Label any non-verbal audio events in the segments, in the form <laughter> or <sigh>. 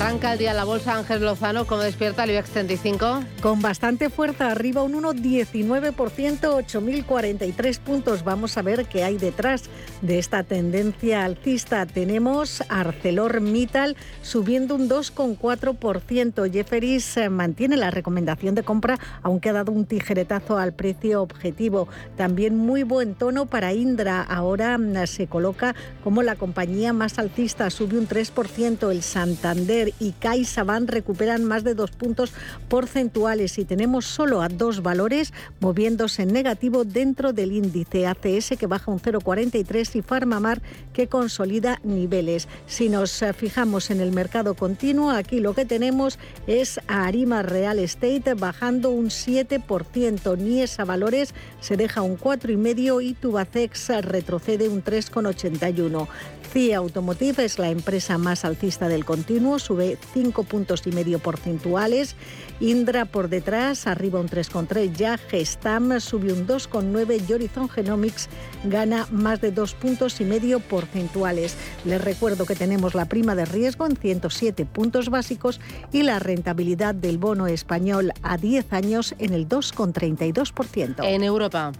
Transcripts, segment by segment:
Arranca el día la bolsa Ángel Lozano, ¿cómo despierta el IBEX 35? Con bastante fuerza, arriba un 1,19%, 8.043 puntos. Vamos a ver qué hay detrás de esta tendencia alcista. Tenemos ArcelorMittal subiendo un 2,4%. Jefferies eh, mantiene la recomendación de compra, aunque ha dado un tijeretazo al precio objetivo. También muy buen tono para Indra. Ahora mm, se coloca como la compañía más alcista, sube un 3%. El Santander y CaixaBank recuperan más de dos puntos porcentuales y tenemos solo a dos valores moviéndose en negativo dentro del índice ACS que baja un 0,43 y Farmamar que consolida niveles. Si nos eh, fijamos en el mercado continuo, aquí lo que tenemos es a Arima Real Estate bajando un 7%, Niesa Valores se deja un 4,5 y Tubacex retrocede un 3,81. CIA Automotive es la empresa más alcista del continuo, sube 5 puntos y medio porcentuales. Indra por detrás, arriba un 3,3 ya. Gestam sube un 2,9 y Horizon Genomics gana más de 2 puntos y medio porcentuales. Les recuerdo que tenemos la prima de riesgo en 107 puntos básicos y la rentabilidad del bono español a 10 años en el 2,32%. En Europa.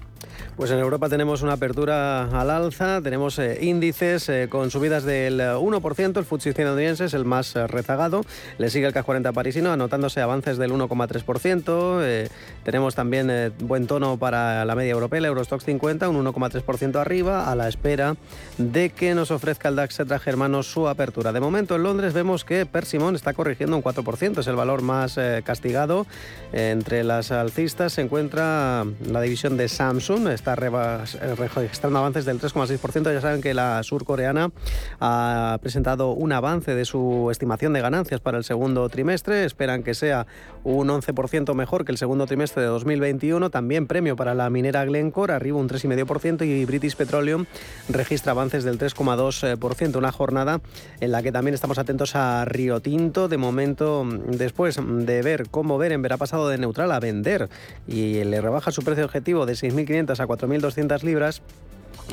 Pues en Europa tenemos una apertura al alza, tenemos eh, índices eh, con subidas del 1%, el FTSE estadounidense es el más eh, rezagado, le sigue el CAC 40 parisino anotándose avances del 1,3%, tenemos también buen tono para la media europea, el Eurostox 50, un 1,3% arriba, a la espera de que nos ofrezca el DAX Etra Germano su apertura. De momento en Londres vemos que Persimon está corrigiendo un 4%, es el valor más castigado. entre las alcistas se encuentra la división de Samsung, está registrando avances del 3,6%. Ya saben que la surcoreana ha presentado un avance de su estimación de ganancias para el segundo trimestre. Esperan que sea un 11% mejor que el segundo trimestre de 2021. También premio para la minera Glencore, arriba un 3,5% y British Petroleum registra avances del 3,2%. Una jornada en la que también estamos atentos a Río Tinto. De momento, después de ver cómo Beren verá pasado de neutral a vender y le rebaja su precio objetivo de 6.500 a 4.200 libras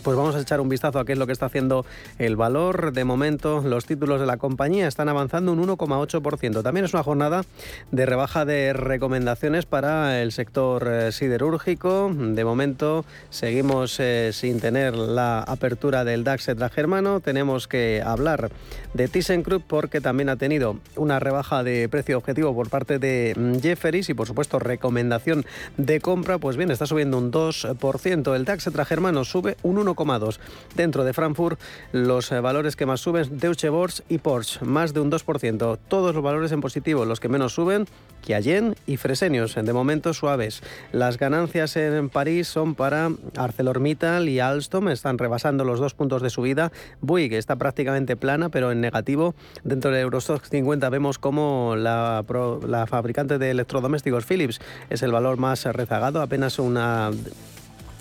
pues vamos a echar un vistazo a qué es lo que está haciendo el valor. De momento, los títulos de la compañía están avanzando un 1,8%. También es una jornada de rebaja de recomendaciones para el sector eh, siderúrgico. De momento, seguimos eh, sin tener la apertura del DAX germano. Tenemos que hablar de ThyssenKrupp porque también ha tenido una rebaja de precio objetivo por parte de mm, Jefferies y, por supuesto, recomendación de compra. Pues bien, está subiendo un 2%. El DAX germano sube un 1,2. Dentro de Frankfurt, los eh, valores que más suben, Deutsche Börse y Porsche, más de un 2%. Todos los valores en positivo, los que menos suben, Kiallen y Fresenius, de momento suaves. Las ganancias en París son para ArcelorMittal y Alstom, están rebasando los dos puntos de subida. Bouygues está prácticamente plana, pero en negativo. Dentro del Eurostox 50 vemos como la, la fabricante de electrodomésticos Philips es el valor más rezagado, apenas una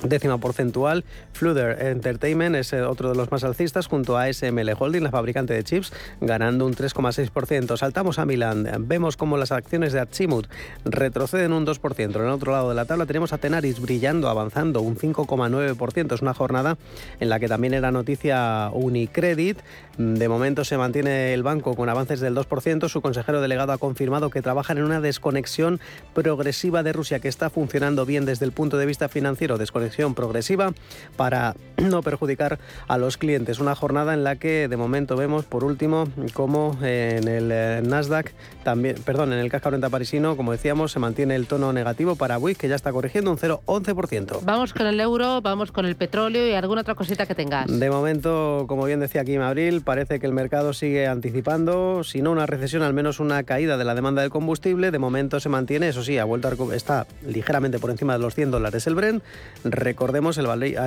décima porcentual. Flutter Entertainment es eh, otro de los más alcistas junto a SML Holding, la fabricante de chips, ganando un 3,6%. Saltamos a Milán. Vemos como las acciones de Achimut retroceden un 2%. En el otro lado de la tabla tenemos a Tenaris brillando, avanzando un 5,9%. Es una jornada en la que también era noticia Unicredit. De momento se mantiene el banco con avances del 2%. Su consejero delegado ha confirmado que trabajan en una desconexión progresiva de Rusia que está funcionando bien desde el punto de vista financiero. Desconexión progresiva para <clears throat> no perjudicar a los clientes. Una jornada en la que de momento vemos, por último, como en el eh, Nasdaq, también, perdón, en el CAC 40 parisino, como decíamos, se mantiene el tono negativo para Buick, que ya está corrigiendo un 0,11%. Vamos con el euro, vamos con el petróleo y alguna otra cosita que tengas. De momento, como bien decía aquí en Abril, parece que el mercado sigue anticipando, si no una recesión, al menos una caída de la demanda del combustible. De momento se mantiene, eso sí, ha vuelto a está ligeramente por encima de los 100 dólares el Brent, Recordemos, el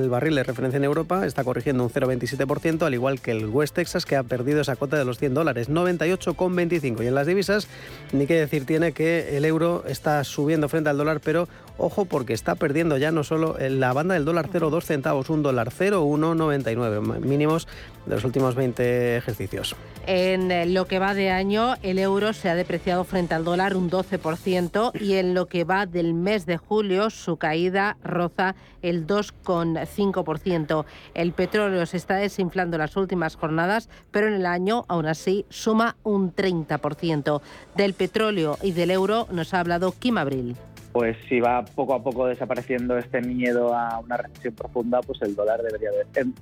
barril de referencia en Europa está corrigiendo un 0,27%, al igual que el West Texas, que ha perdido esa cota de los 100 dólares, 98,25. Y en las divisas, ni qué decir tiene que el euro está subiendo frente al dólar, pero ojo porque está perdiendo ya no solo la banda del dólar 0,2 centavos, un dólar 0,199, mínimos de los últimos 20 ejercicios. En eh, lo que va de año, el euro se ha depreciado frente al dólar un 12% y en lo que va del mes de julio, su caída roza el 2,5%. El petróleo se está desinflando las últimas jornadas, pero en el año, aún así, suma un 30%. Del petróleo y del euro nos ha hablado Kim Abril pues si va poco a poco desapareciendo este miedo a una recesión profunda, pues el dólar debería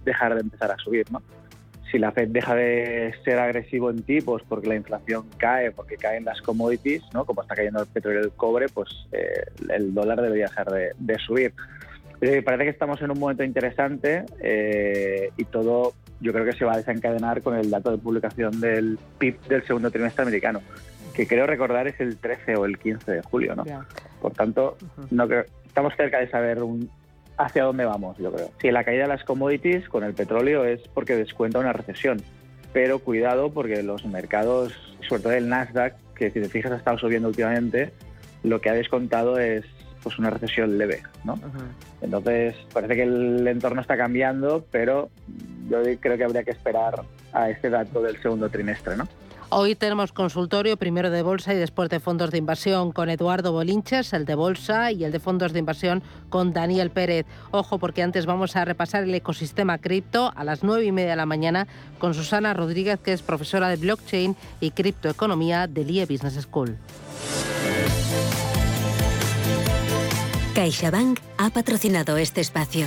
dejar de empezar a subir, ¿no? si la Fed deja de ser agresivo en tipos porque la inflación cae, porque caen las commodities, ¿no? como está cayendo el petróleo y el cobre, pues eh, el dólar debería dejar de, subir. Eh, parece que estamos en un momento interesante eh, y todo yo creo que se va a desencadenar con el dato de publicación del PIB del segundo trimestre americano, que creo recordar es el 13 o el 15 de julio. ¿no? Por tanto, no creo, estamos cerca de saber un, hacia dónde vamos, yo creo. Si la caída de las commodities con el petróleo es porque descuenta una recesión, pero cuidado porque los mercados, sobre todo el Nasdaq, que si te fijas ha estado subiendo últimamente, lo que ha descontado es pues una recesión leve, ¿no? Entonces parece que el entorno está cambiando, pero yo creo que habría que esperar a este dato del segundo trimestre, ¿no? Hoy tenemos consultorio primero de bolsa y después de fondos de inversión con Eduardo Bolinches, el de bolsa y el de fondos de inversión con Daniel Pérez. Ojo porque antes vamos a repasar el ecosistema cripto a las nueve y media de la mañana con Susana Rodríguez, que es profesora de blockchain y criptoeconomía del IE Business School. CaixaBank ha patrocinado este espacio.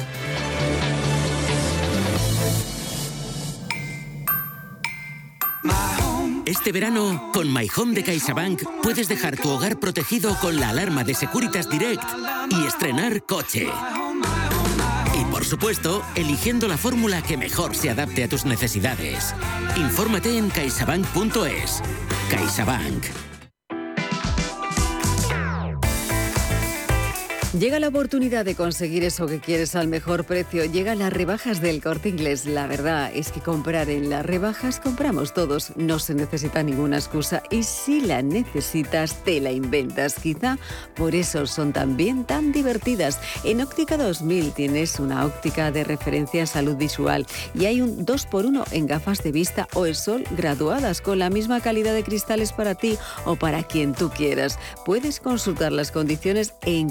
Este verano, con My Home de CaixaBank, puedes dejar tu hogar protegido con la alarma de Securitas Direct y estrenar coche. Y por supuesto, eligiendo la fórmula que mejor se adapte a tus necesidades. Infórmate en caixabank.es. CaixaBank. Llega la oportunidad de conseguir eso que quieres al mejor precio. Llegan las rebajas del corte inglés. La verdad es que comprar en las rebajas compramos todos. No se necesita ninguna excusa. Y si la necesitas, te la inventas. Quizá por eso son también tan divertidas. En Óptica 2000 tienes una óptica de referencia a salud visual. Y hay un 2x1 en gafas de vista o el sol graduadas con la misma calidad de cristales para ti o para quien tú quieras. Puedes consultar las condiciones en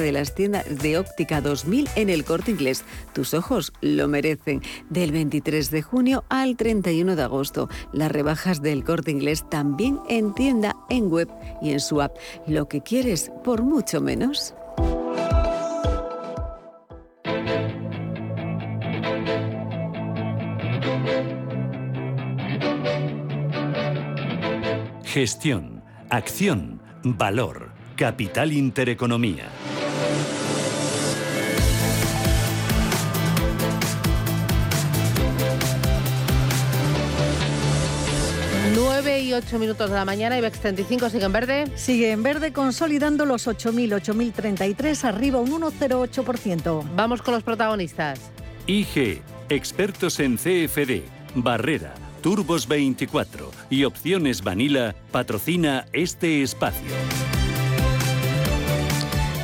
de las tiendas de óptica 2000 en el corte inglés. Tus ojos lo merecen. Del 23 de junio al 31 de agosto. Las rebajas del corte inglés también en tienda, en web y en su app. Lo que quieres por mucho menos. Gestión, acción, valor, capital intereconomía. 9 y 8 minutos de la mañana, IBEX 35 sigue en verde. Sigue en verde, consolidando los 8.000, 8.033, arriba un 1,08%. Vamos con los protagonistas. IG, expertos en CFD, Barrera, Turbos 24 y Opciones Vanilla, patrocina este espacio.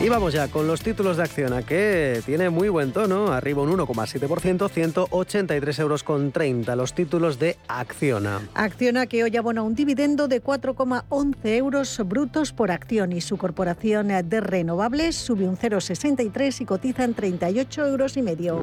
Y vamos ya con los títulos de Acciona, que tiene muy buen tono, arriba un 1,7%, 183 euros con 30, los títulos de Acciona. Acciona que hoy abona un dividendo de 4,11 euros brutos por acción y su corporación de renovables sube un 0,63 y cotiza en 38 euros y medio.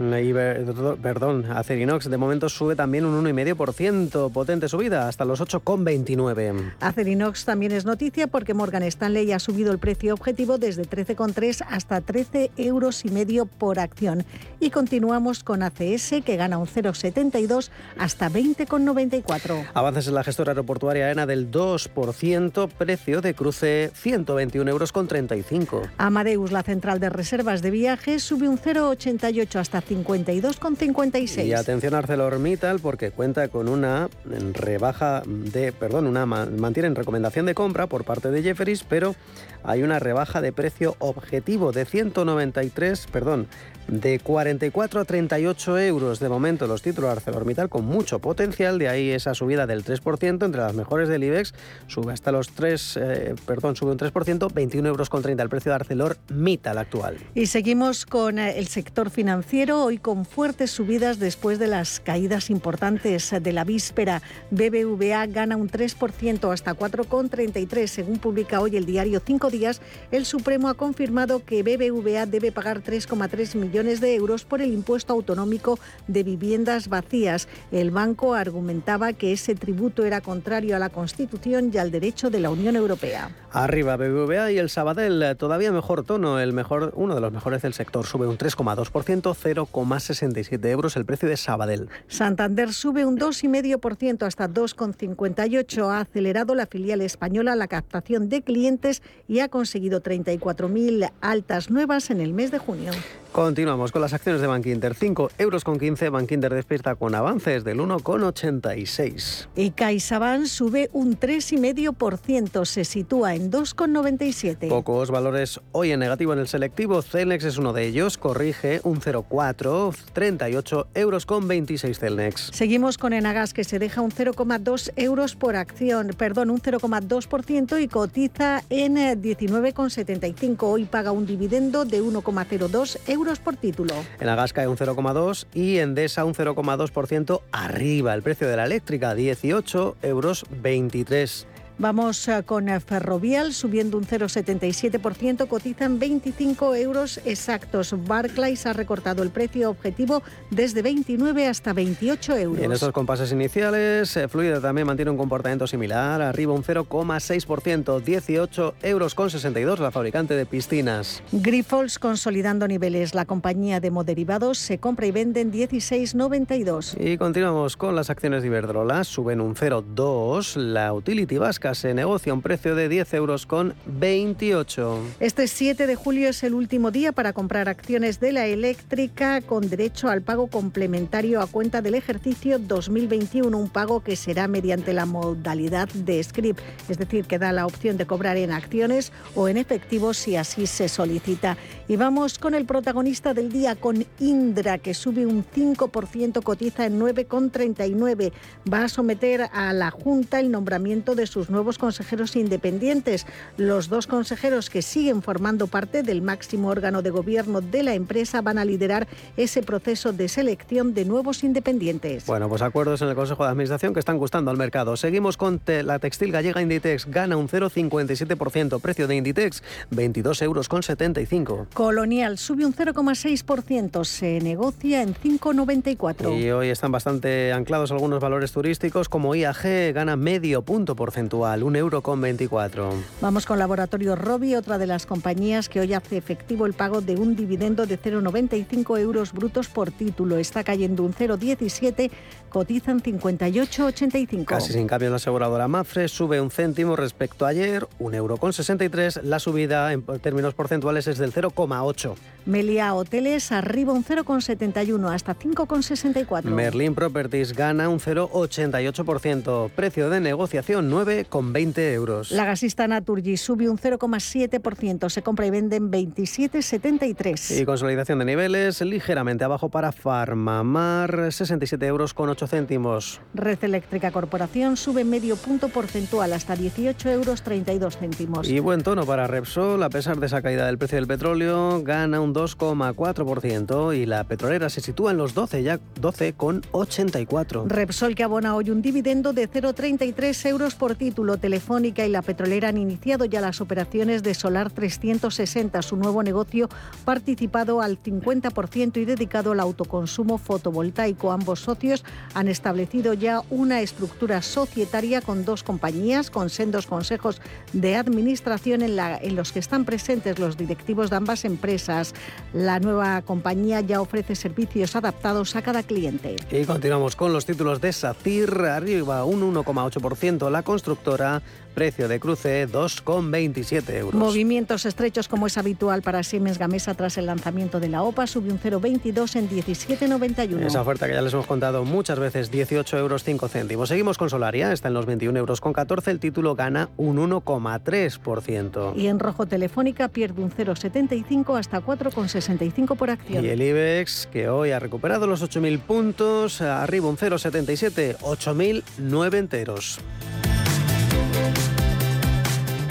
perdón, Acerinox de momento sube también un 1,5%, potente subida hasta los 8,29. Acerinox también es noticia porque Morgan Stanley ha subido el precio objetivo desde 13 3 hasta 13 euros y medio por acción. Y continuamos con ACS que gana un 0,72 hasta 20,94. Avances en la gestora aeroportuaria AENA del 2%, precio de cruce 121 euros con 35. Amadeus, la central de reservas de viajes, sube un 0,88 hasta 52,56. Y atención a ArcelorMittal porque cuenta con una rebaja de, perdón, una mantienen recomendación de compra por parte de Jefferies, pero hay una rebaja de precio objetivo de 193, perdón, de 44 a 38 euros de momento los títulos ArcelorMittal con mucho potencial, de ahí esa subida del 3% entre las mejores del IBEX, sube hasta los 3, eh, perdón, sube un 3%, 21 euros con 30 el precio de ArcelorMittal actual. Y seguimos con eh, el sector financiero, hoy con fuertes subidas después de las caídas importantes de la víspera. BBVA gana un 3% hasta 4,33 según publica hoy el diario Cinco Días. El Supremo ha confirmado que BBVA debe pagar 3,3 millones millones de euros por el impuesto autonómico de viviendas vacías. El banco argumentaba que ese tributo era contrario a la Constitución y al derecho de la Unión Europea. Arriba BBVA y el Sabadell, todavía mejor tono, el mejor, uno de los mejores del sector, sube un 3,2%, 0,67 euros el precio de Sabadell. Santander sube un 2,5% hasta 2,58. Ha acelerado la filial española la captación de clientes y ha conseguido 34.000 altas nuevas en el mes de junio. Continuamos con las acciones de Bankinter. 5 euros con 15. Bankinter despierta con avances del 1,86. Y CaixaBank sube un 3,5%. Se sitúa en 2,97. Pocos valores hoy en negativo en el selectivo. Celnex es uno de ellos. Corrige un 0,4. 38 euros con 26 Celnex. Seguimos con Enagas que se deja un 0,2 euros por acción. Perdón, un 0,2% y cotiza en 19,75. Hoy paga un dividendo de 1,02 euros por título. En Agas cae un 0,2 y en Desa un 0,2% arriba. El precio de la eléctrica 18 euros 23. Vamos eh, con eh, Ferrovial subiendo un 0,77%, cotizan 25 euros exactos. Barclays ha recortado el precio objetivo desde 29 hasta 28 euros. en estos compases iniciales, eh, Fluida también mantiene un comportamiento similar, arriba un 0,6%, 18 euros con 62 la fabricante de piscinas. Grifols consolidando niveles. La compañía de moderivados se compra y vende en 16,92. Y continuamos con las acciones de Iberdrola, suben un 0,2. La Utility Vasca se negocia un precio de 10 euros con 28. Este 7 de julio es el último día para comprar acciones de la eléctrica con derecho al pago complementario a cuenta del ejercicio 2021, un pago que será mediante la modalidad de script, es decir, que da la opción de cobrar en acciones o en efectivo si así se solicita. Y vamos con el protagonista del día, con Indra, que sube un 5%, cotiza en 9,39. Va a someter a la Junta el nombramiento de sus nuevos consejeros independientes. Los dos consejeros que siguen formando parte del máximo órgano de gobierno de la empresa van a liderar ese proceso de selección de nuevos independientes. Bueno, pues acuerdos en el Consejo de Administración que están gustando al mercado. Seguimos con la textil gallega Inditex. Gana un 0,57%. Precio de Inditex, 22 euros con 75. Colonial sube un 0,6%, se negocia en 5,94. Y hoy están bastante anclados algunos valores turísticos, como IAG gana medio punto porcentual, 1,24 euro con 24. Vamos con Laboratorio Robi, otra de las compañías que hoy hace efectivo el pago de un dividendo de 0,95 euros brutos por título. Está cayendo un 0,17 cotizan 58,85. Casi sin cambio la aseguradora Mafre sube un céntimo respecto a ayer, 1,63 euro. Con 63. La subida en términos porcentuales es del 0,8. Melia Hoteles arriba un 0,71 hasta 5,64. Merlin Properties gana un 0,88%. Precio de negociación 9,20 euros. La gasista Naturgy sube un 0,7%. Se compra y vende en 27,73. Y consolidación de niveles ligeramente abajo para Farmamar, 67 euros con 8 céntimos. Red Eléctrica Corporación sube medio punto porcentual hasta 18 euros 32 céntimos. Y buen tono para Repsol, a pesar de esa caída del precio del petróleo, gana un 2,4% y la petrolera se sitúa en los 12, ya 12,84. Repsol que abona hoy un dividendo de 0,33 euros por título. Telefónica y la petrolera han iniciado ya las operaciones de Solar 360, su nuevo negocio participado al 50% y dedicado al autoconsumo fotovoltaico. Ambos socios han establecido ya una estructura societaria con dos compañías, con sendos consejos de administración en, los que están presentes los directivos de ambas empresas. La nueva compañía ya ofrece servicios adaptados a cada cliente. Y continuamos con los títulos de SACIR, arriba un 1,8%. La constructora precio de cruce 2,27 euros. Movimientos estrechos como es habitual para Siemens Gamesa tras el lanzamiento de la OPA, sube un 0,22 en 17,91. Esa oferta que ya les hemos contado muchas veces, 18 euros 5 céntimos. Seguimos con Solaria, está en los 21 euros con 14, el título gana un 1,3%. Y en rojo Telefónica pierde un 0,75 hasta 4,65 por acción. Y el IBEX, que hoy ha recuperado los 8.000 puntos, arriba un 0,77, 8.009 enteros.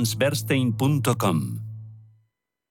allianceberstein.com.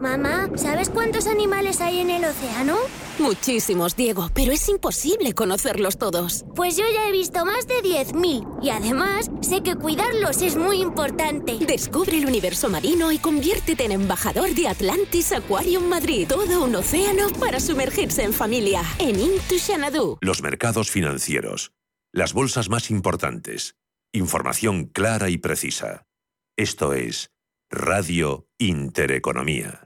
Mamá, ¿sabes cuántos animales hay en el océano? Muchísimos, Diego, pero es imposible conocerlos todos. Pues yo ya he visto más de 10.000 y además sé que cuidarlos es muy importante. Descubre el universo marino y conviértete en embajador de Atlantis Aquarium Madrid. Todo un océano para sumergirse en familia. En Into Xanadu. Los mercados financieros. Las bolsas más importantes. Información clara y precisa. Esto es Radio Intereconomía.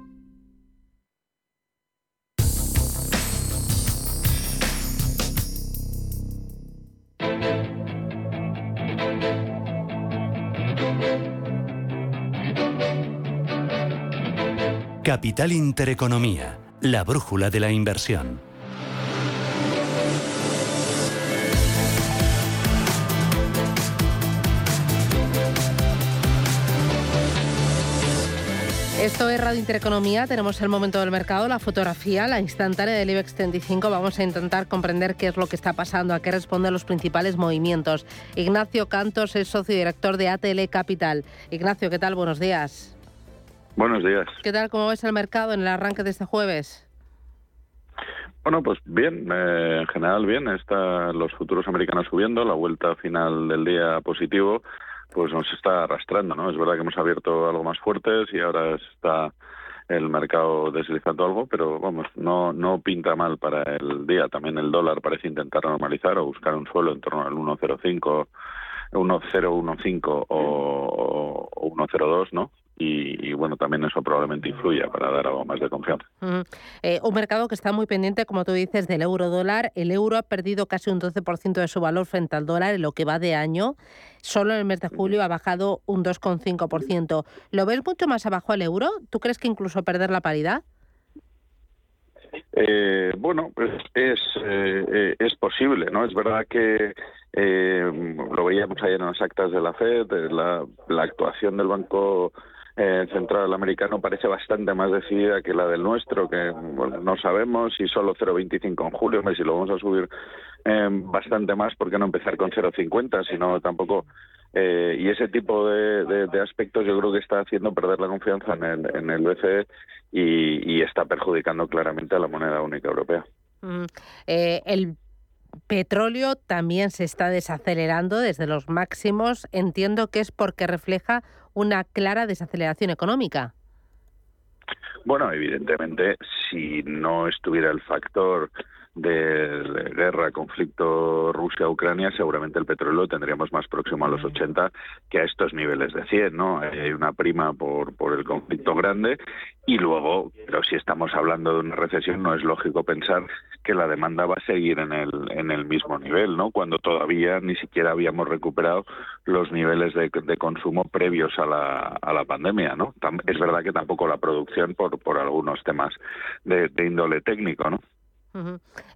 Capital Intereconomía, la brújula de la inversión. Esto es Radio Intereconomía, tenemos el momento del mercado, la fotografía, la instantánea del IBEX 35. Vamos a intentar comprender qué es lo que está pasando, a qué responden los principales movimientos. Ignacio Cantos es socio director de ATL Capital. Ignacio, ¿qué tal? Buenos días. Buenos días. ¿Qué tal? ¿Cómo ves el mercado en el arranque de este jueves? Bueno, pues bien, eh, en general bien. Está los futuros americanos subiendo, la vuelta final del día positivo, pues nos está arrastrando, ¿no? Es verdad que hemos abierto algo más fuertes y ahora está el mercado deslizando algo, pero vamos, no no pinta mal para el día. También el dólar parece intentar normalizar o buscar un suelo en torno al 1.05, 1.015 o, o 1.02, ¿no? Y, bueno, también eso probablemente influya para dar algo más de confianza. Eh, un mercado que está muy pendiente, como tú dices, del euro dólar. El euro ha perdido casi un 12% de su valor frente al dólar en lo que va de año. Solo en el mes de julio ha bajado un 2,5%. ¿Lo ves mucho más abajo el euro? ¿Tú crees que incluso perder la paridad? Eh, bueno, pues es, eh, es posible, ¿no? Es verdad que eh, lo veíamos ayer en las actas de la FED, eh, la, la actuación del Banco eh, Central Americano parece bastante más decidida que la del nuestro, que no sabemos si solo 0,25 en julio, si lo vamos a subir eh, bastante más, ¿por qué no empezar con 0,50? Sino tampoco. Eh, y ese tipo de, aspectos yo creo que está haciendo perder la confianza en el, en el BCE y, y está perjudicando claramente a la moneda única europea. Mm, eh, el petróleo también se está desacelerando desde los máximos. Entiendo que es porque refleja una clara desaceleración económica. Bueno, evidentemente, si no estuviera el factor de guerra, conflicto Rusia-Ucrania, seguramente el petróleo tendríamos más próximo a los 80 que a estos niveles de 100, ¿no? Hay una prima por, por el conflicto grande y luego, pero si estamos hablando de una recesión, no es lógico pensar que la demanda va a seguir en el, en el mismo nivel, ¿no? Cuando todavía ni siquiera habíamos recuperado los niveles de, consumo previos a la, a la pandemia, ¿no? Es verdad que tampoco la producción por, por algunos temas de, de índole técnico, ¿no?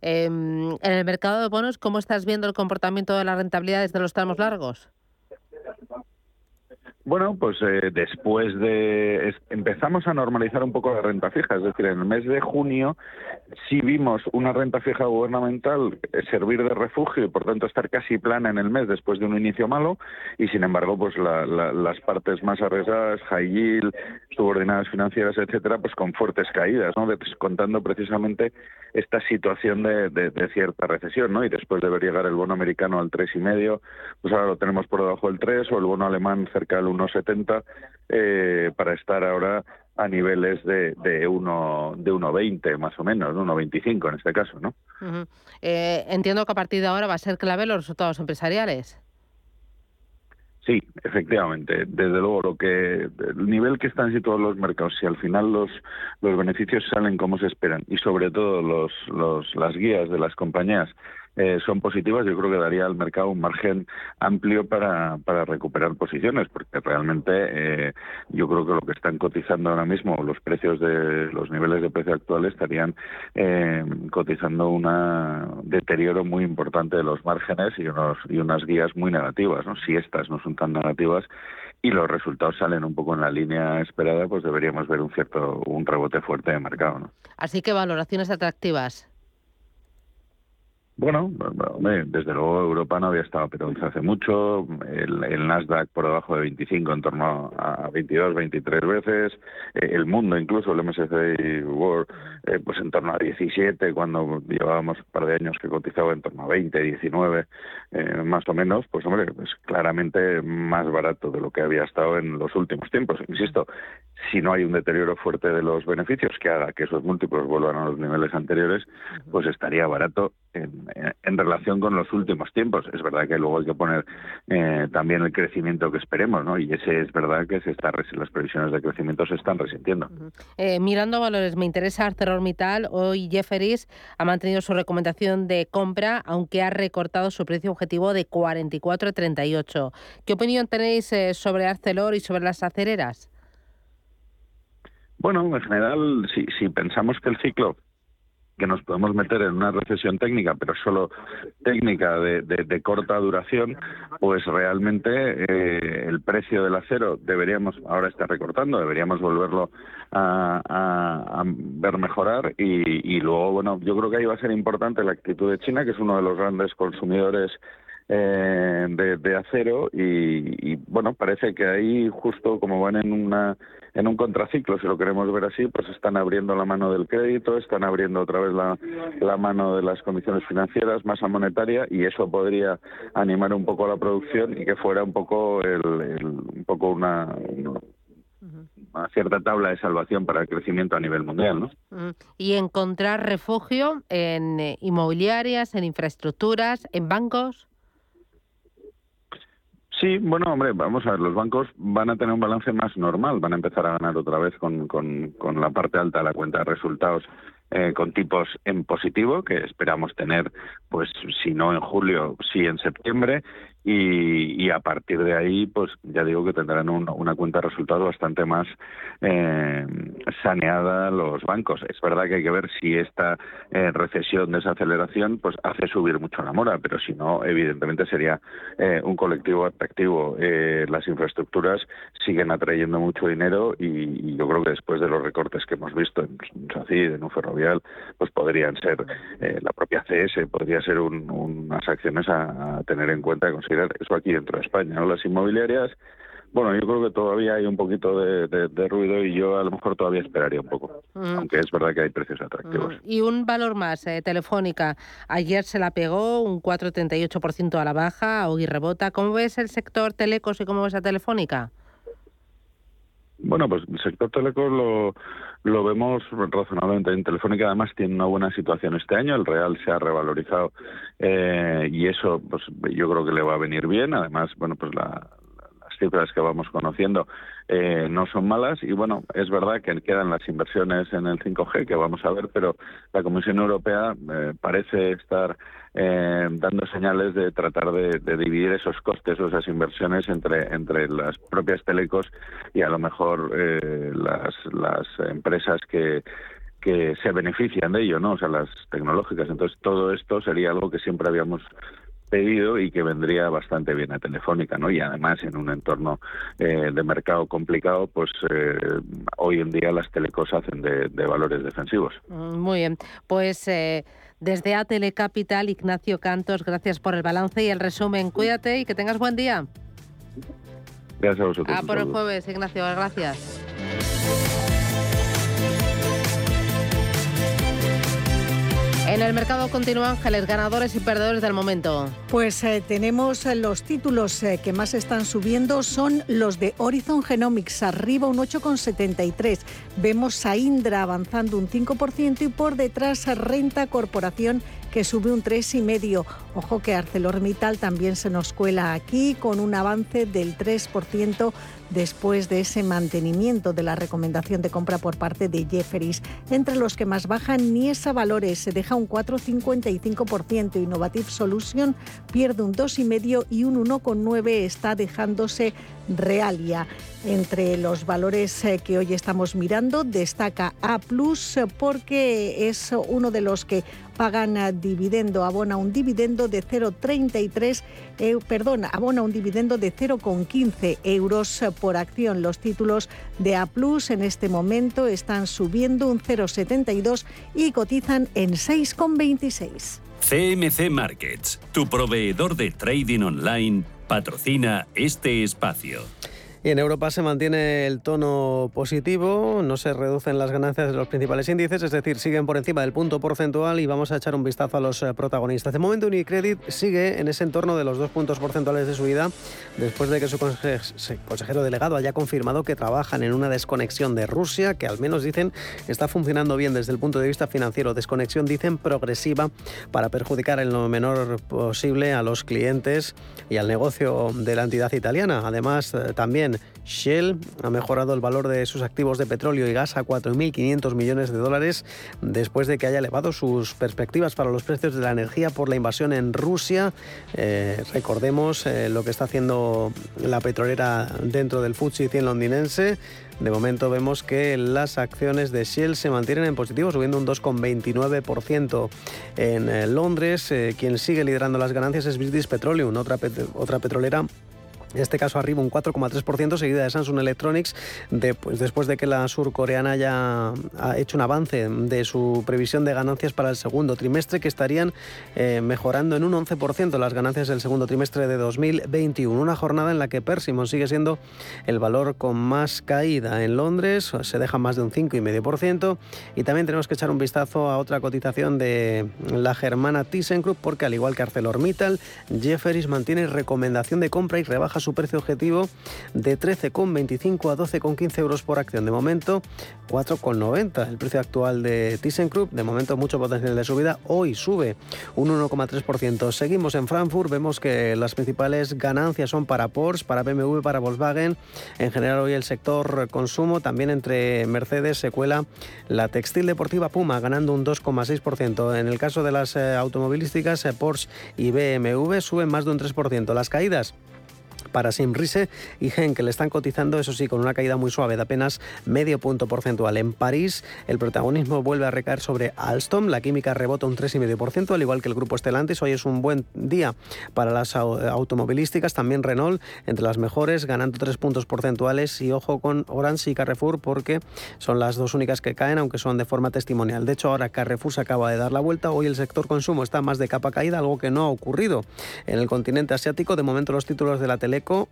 Em, en el mercado de bonos, ¿cómo estás viendo el comportamiento de las rentabilidades de los tramos largos? Bueno, pues eh, después de empezamos a normalizar un poco la renta fija, es decir, en el mes de junio sí vimos una renta fija gubernamental eh, servir de refugio y por tanto estar casi plana en el mes después de un inicio malo y sin embargo pues las partes más arriesgadas, high yield, subordinadas financieras, etcétera, pues con fuertes caídas, ¿no? Descontando precisamente esta situación de, de, cierta recesión, ¿no? Y después de ver llegar el bono americano al tres y medio, pues ahora lo tenemos por debajo del 3 o el bono alemán cerca del 1,70 eh, para estar ahora a niveles de, de 1 de 1,20 más o menos, 1,25 en este caso, ¿no? eh, entiendo que a partir de ahora va a ser clave los resultados empresariales. Sí, efectivamente. Desde luego, lo que el nivel que están situados los mercados, si al final los los beneficios salen como se esperan y sobre todo los, los las guías de las compañías eh, son positivas, yo creo que daría al mercado un margen amplio para, para recuperar posiciones, porque realmente eh, yo creo que lo que están cotizando ahora mismo, los precios de los niveles de precio actuales estarían eh, cotizando un deterioro muy importante de los márgenes y, unos, y unas guías muy negativas. ¿no? Si estas no son tan negativas, y los resultados salen un poco en la línea esperada, pues deberíamos ver un cierto un rebote fuerte de mercado. Así que valoraciones atractivas. Bueno, desde luego Europa no había estado pero hace mucho, el, Nasdaq por debajo de 25 en torno a 22, 23 veces, eh, el mundo incluso, el MSCI World, eh, pues en torno a 17 cuando llevábamos un par de años que cotizaba en torno a 20, 19 eh, más o menos, pues hombre, pues claramente más barato de lo que había estado en los últimos tiempos. Insisto, si no hay un deterioro fuerte de los beneficios que haga que esos múltiplos vuelvan a los niveles anteriores, pues estaría barato en, en relación con los últimos tiempos. Es verdad que luego hay que poner eh, también el crecimiento que esperemos, ¿no? Y ese es verdad que se está las previsiones de crecimiento se están resintiendo. Eh, mirando valores, me interesa ArcelorMittal. Hoy Jefferies ha mantenido su recomendación de compra, aunque ha recortado su precio objetivo de 44,38. ¿Qué opinión tenéis eh, sobre Arcelor y sobre las acereras? Bueno, en general, si, si pensamos que el ciclo que nos podemos meter en una recesión técnica, pero solo técnica de, de, corta duración, pues realmente eh, el precio del acero deberíamos, ahora está recortando, deberíamos volverlo a, ver mejorar y, y, luego, bueno, yo creo que ahí va a ser importante la actitud de China, que es uno de los grandes consumidores eh, de, de, acero y, y, bueno, parece que ahí justo como van en una en un contraciclo, si lo queremos ver así, pues están abriendo la mano del crédito, están abriendo otra vez la, mano de las condiciones financieras, masa monetaria, y eso podría animar un poco la producción y que fuera un poco, el, un poco una, una cierta tabla de salvación para el crecimiento a nivel mundial, ¿no? Y encontrar refugio en eh, inmobiliarias, en infraestructuras, en bancos. Sí, bueno, hombre, vamos a ver, los bancos van a tener un balance más normal, van a empezar a ganar otra vez con, con, la parte alta de la cuenta de resultados eh, con tipos en positivo, que esperamos tener, pues si no en julio, sí en septiembre, y, a partir de ahí, pues ya digo que tendrán una cuenta de resultados bastante más eh, saneada los bancos. Es verdad que hay que ver si esta eh, recesión, desaceleración, pues hace subir mucho la mora, pero si no, evidentemente sería eh, un colectivo atractivo. Eh, las infraestructuras siguen atrayendo mucho dinero y, yo creo que después de los recortes que hemos visto en, en en un ferrovial, pues podrían ser la propia CS, podría ser unas acciones a, tener en cuenta y eso aquí dentro de España. ¿no? Las inmobiliarias, bueno, yo creo que todavía hay un poquito de, ruido y yo a lo mejor todavía esperaría un poco, mm. aunque es verdad que hay precios atractivos. Mm. Y un valor más, eh, Telefónica. Ayer se la pegó un 4,38% a la baja, hoy rebota. ¿Cómo ves el sector telecos y cómo ves a Telefónica? Bueno, pues el sector telecos lo, lo vemos razonablemente en Telefónica. Además, tiene una buena situación este año. El real se ha revalorizado eh, y eso, pues yo creo que le va a venir bien. Además, bueno, pues las cifras que vamos conociendo eh, no son malas y bueno, es verdad que quedan las inversiones en el 5G que vamos a ver, pero la Comisión Europea eh, parece estar eh, dando señales de tratar de, dividir esos costes o esas inversiones entre, entre las propias telecos y a lo mejor eh, las, las empresas que que se benefician de ello, ¿no? O sea, las tecnológicas. Entonces, todo esto sería algo que siempre habíamos pedido y que vendría bastante bien a Telefónica, ¿no? Y además en un entorno eh, de mercado complicado, pues hoy en día las telecos hacen de, de valores defensivos. Mm, muy bien, pues desde A Capital, Ignacio Cantos, gracias por el balance y el resumen. Cuídate y que tengas buen día. Gracias a vosotros. A por el jueves, Ignacio, gracias. En el mercado continúa Ángeles, ganadores y perdedores del momento. Pues eh, tenemos eh, los títulos eh, que más están subiendo son los de Horizon Genomics, arriba un 8,73. Vemos a Indra avanzando un 5% y por detrás Renta Corporación que sube un 3,5%. Ojo que ArcelorMittal también se nos cuela aquí con un avance del 3% después de ese mantenimiento de la recomendación de compra por parte de Jefferies. Entre los que más bajan, Niesa Valores se deja un 4,55%, Innovative Solution pierde un 2,5% y un 1,9% está dejándose Realia. Entre los valores eh, que hoy estamos mirando destaca A porque es uno de los que pagan dividendo, abona un dividendo de 0,33, eh, perdón, abona un dividendo de 0,15 euros por acción. Los títulos de A en este momento están subiendo un 0,72 y cotizan en 6,26. CMC Markets, tu proveedor de trading online, patrocina este espacio. Y en Europa se mantiene el tono positivo, no se reducen las ganancias de los principales índices, es decir, siguen por encima del punto porcentual y vamos a echar un vistazo a los eh, protagonistas. De momento Unicredit sigue en ese entorno de los dos puntos porcentuales de subida después de que su consejero delegado haya confirmado que trabajan en una desconexión de Rusia, que al menos dicen está funcionando bien desde el punto de vista financiero. Desconexión, dicen, progresiva para perjudicar en lo menor posible a los clientes y al negocio de la entidad italiana. Además, eh, Shell ha mejorado el valor de sus activos de petróleo y gas a 4.500 millones de dólares después de que haya elevado sus perspectivas para los precios de la energía por la invasión en Rusia. Eh, recordemos eh, lo que está haciendo la petrolera dentro del FTSE 100 londinense. De momento vemos que las acciones de Shell se mantienen en positivo, subiendo un 2,29% en eh, Londres. quien sigue liderando las ganancias es British Petroleum, otra, otra petrolera en este caso arriba un 4,3%, seguida de Samsung Electronics, pues, después de que la surcoreana haya ha hecho un avance de su previsión de ganancias para el segundo trimestre, que estarían eh, mejorando en un 11% las ganancias del segundo trimestre de 2021. Una jornada en la que Persimmon sigue siendo el valor con más caída en Londres, se deja más de un 5,5%. Y también tenemos que echar un vistazo a otra cotización de la germana ThyssenKrupp, porque al igual que ArcelorMittal, Jefferies mantiene recomendación de compra y rebaja su precio objetivo de 13,25 a 12,15 euros por acción. De momento, 4,90 el precio actual de ThyssenKrupp. De momento, mucho potencial de subida. Hoy sube un 1,3%. Seguimos en Frankfurt. Vemos que las principales ganancias son para Porsche, para BMW, para Volkswagen. En general, hoy el sector consumo, también entre Mercedes, se cuela la textil deportiva Puma, ganando un 2,6%. En el caso de las eh, automovilísticas, eh, Porsche y BMW suben más de un 3%. Las caídas para Simrise y le están cotizando, eso sí, con una caída muy suave de apenas medio punto porcentual. En París, el protagonismo vuelve a recaer sobre Alstom, la química rebota un 3,5%, al igual que el grupo Stellantis. Hoy es un buen día para las automovilísticas, también Renault, entre las mejores, ganando 3 puntos porcentuales. Y ojo con Orange y Carrefour, porque son las dos únicas que caen, aunque son de forma testimonial. De hecho, ahora Carrefour se acaba de dar la vuelta. Hoy el sector consumo está más de capa caída, algo que no ha ocurrido en el continente asiático. De momento, los títulos de la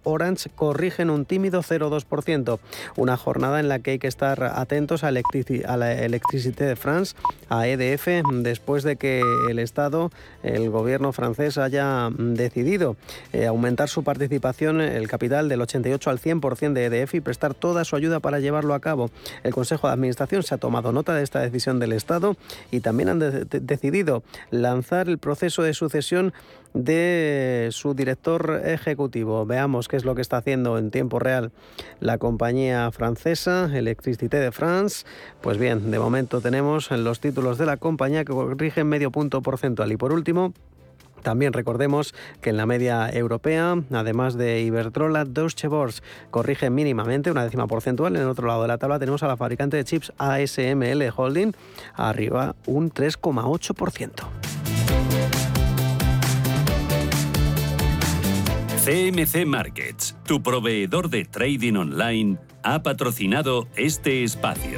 Orange corrigen un tímido 0,2%. Una jornada en la que hay que estar atentos a, la Electricité de France, a EDF, después de que el Estado, el gobierno francés, haya decidido eh, aumentar su participación, el capital del 88 al 100% de EDF y prestar toda su ayuda para llevarlo a cabo. El Consejo de Administración se ha tomado nota de esta decisión del Estado y también han decidido lanzar el proceso de sucesión de su director ejecutivo. Veamos qué es lo que está haciendo en tiempo real la compañía francesa, Electricité de France. Pues bien, de momento tenemos los títulos de la compañía que corrigen medio punto porcentual. Y por último, también recordemos que en la media europea, además de Iberdrola, Deutsche Börse corrige mínimamente una décima porcentual. En el otro lado de la tabla tenemos a la fabricante de chips ASML Holding, arriba un 3,8%. CMC Markets, tu proveedor de trading online, ha patrocinado este espacio.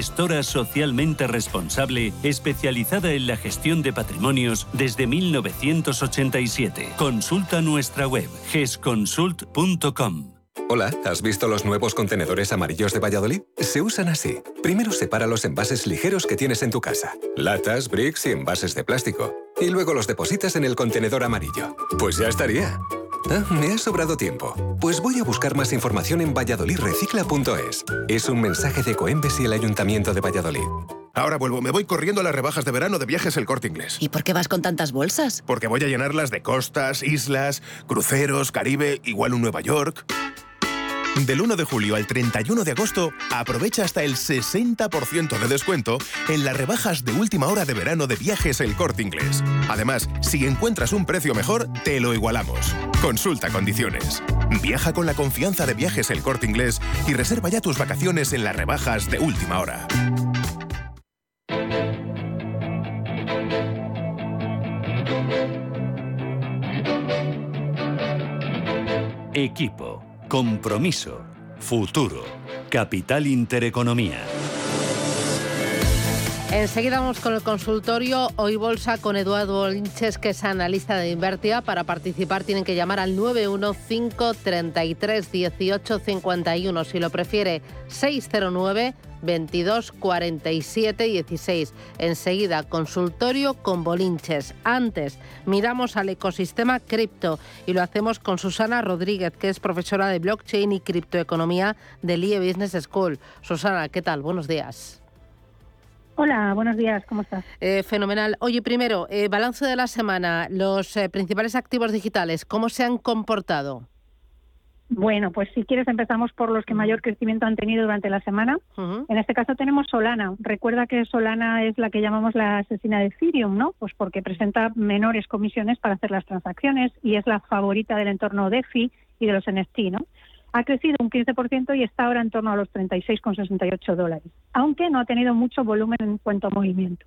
gestora socialmente responsable especializada en la gestión de patrimonios desde 1987. Consulta nuestra web gesconsult.com. Hola, ¿has visto los nuevos contenedores amarillos de Valladolid? Se usan así. Primero separa los envases ligeros que tienes en tu casa. Latas, bricks y envases de plástico. Y luego los depositas en el contenedor amarillo. Pues ya estaría. Ah, me ha sobrado tiempo. Pues voy a buscar más información en valladolidrecicla.es. Es un mensaje de Coembes y el Ayuntamiento de Valladolid. Ahora vuelvo, me voy corriendo a las rebajas de verano de viajes El Corte Inglés. ¿Y por qué vas con tantas bolsas? Porque voy a llenarlas de costas, islas, cruceros, Caribe, igual un Nueva York. Del 1 de julio al 31 de agosto, aprovecha hasta el 60% de descuento en las rebajas de última hora de verano de viajes El Corte Inglés. Además, si encuentras un precio mejor, te lo igualamos. Consulta condiciones. Viaja con la confianza de viajes El Corte Inglés y reserva ya tus vacaciones en las rebajas de última hora. Equipo, compromiso, futuro, capital intereconomía. Enseguida vamos con el consultorio. Hoy bolsa con Eduardo Linches, que es analista de Invertia. Para participar tienen que llamar al 915331851. Si lo prefiere, 609 22 47 16. Enseguida, consultorio con Bolinches. Antes, miramos al ecosistema cripto y lo hacemos con Susana Rodríguez, que es profesora de blockchain y criptoeconomía del IE Business School. Susana, ¿qué tal? Buenos días. Hola, buenos días, ¿cómo estás? Eh, fenomenal. Oye, primero, eh, balance de la semana, los eh, principales activos digitales, ¿cómo se han comportado? Bueno, pues si quieres empezamos por los que mayor crecimiento han tenido durante la semana. En este caso tenemos Solana. Recuerda que Solana es la que llamamos la asesina de Ethereum, ¿no? Pues porque presenta menores comisiones para hacer las transacciones y es la favorita del entorno DeFi y de los NFT, ¿no? ha crecido un 15% y está ahora en torno a los 36,68 dólares, aunque no ha tenido mucho volumen en cuanto a movimiento.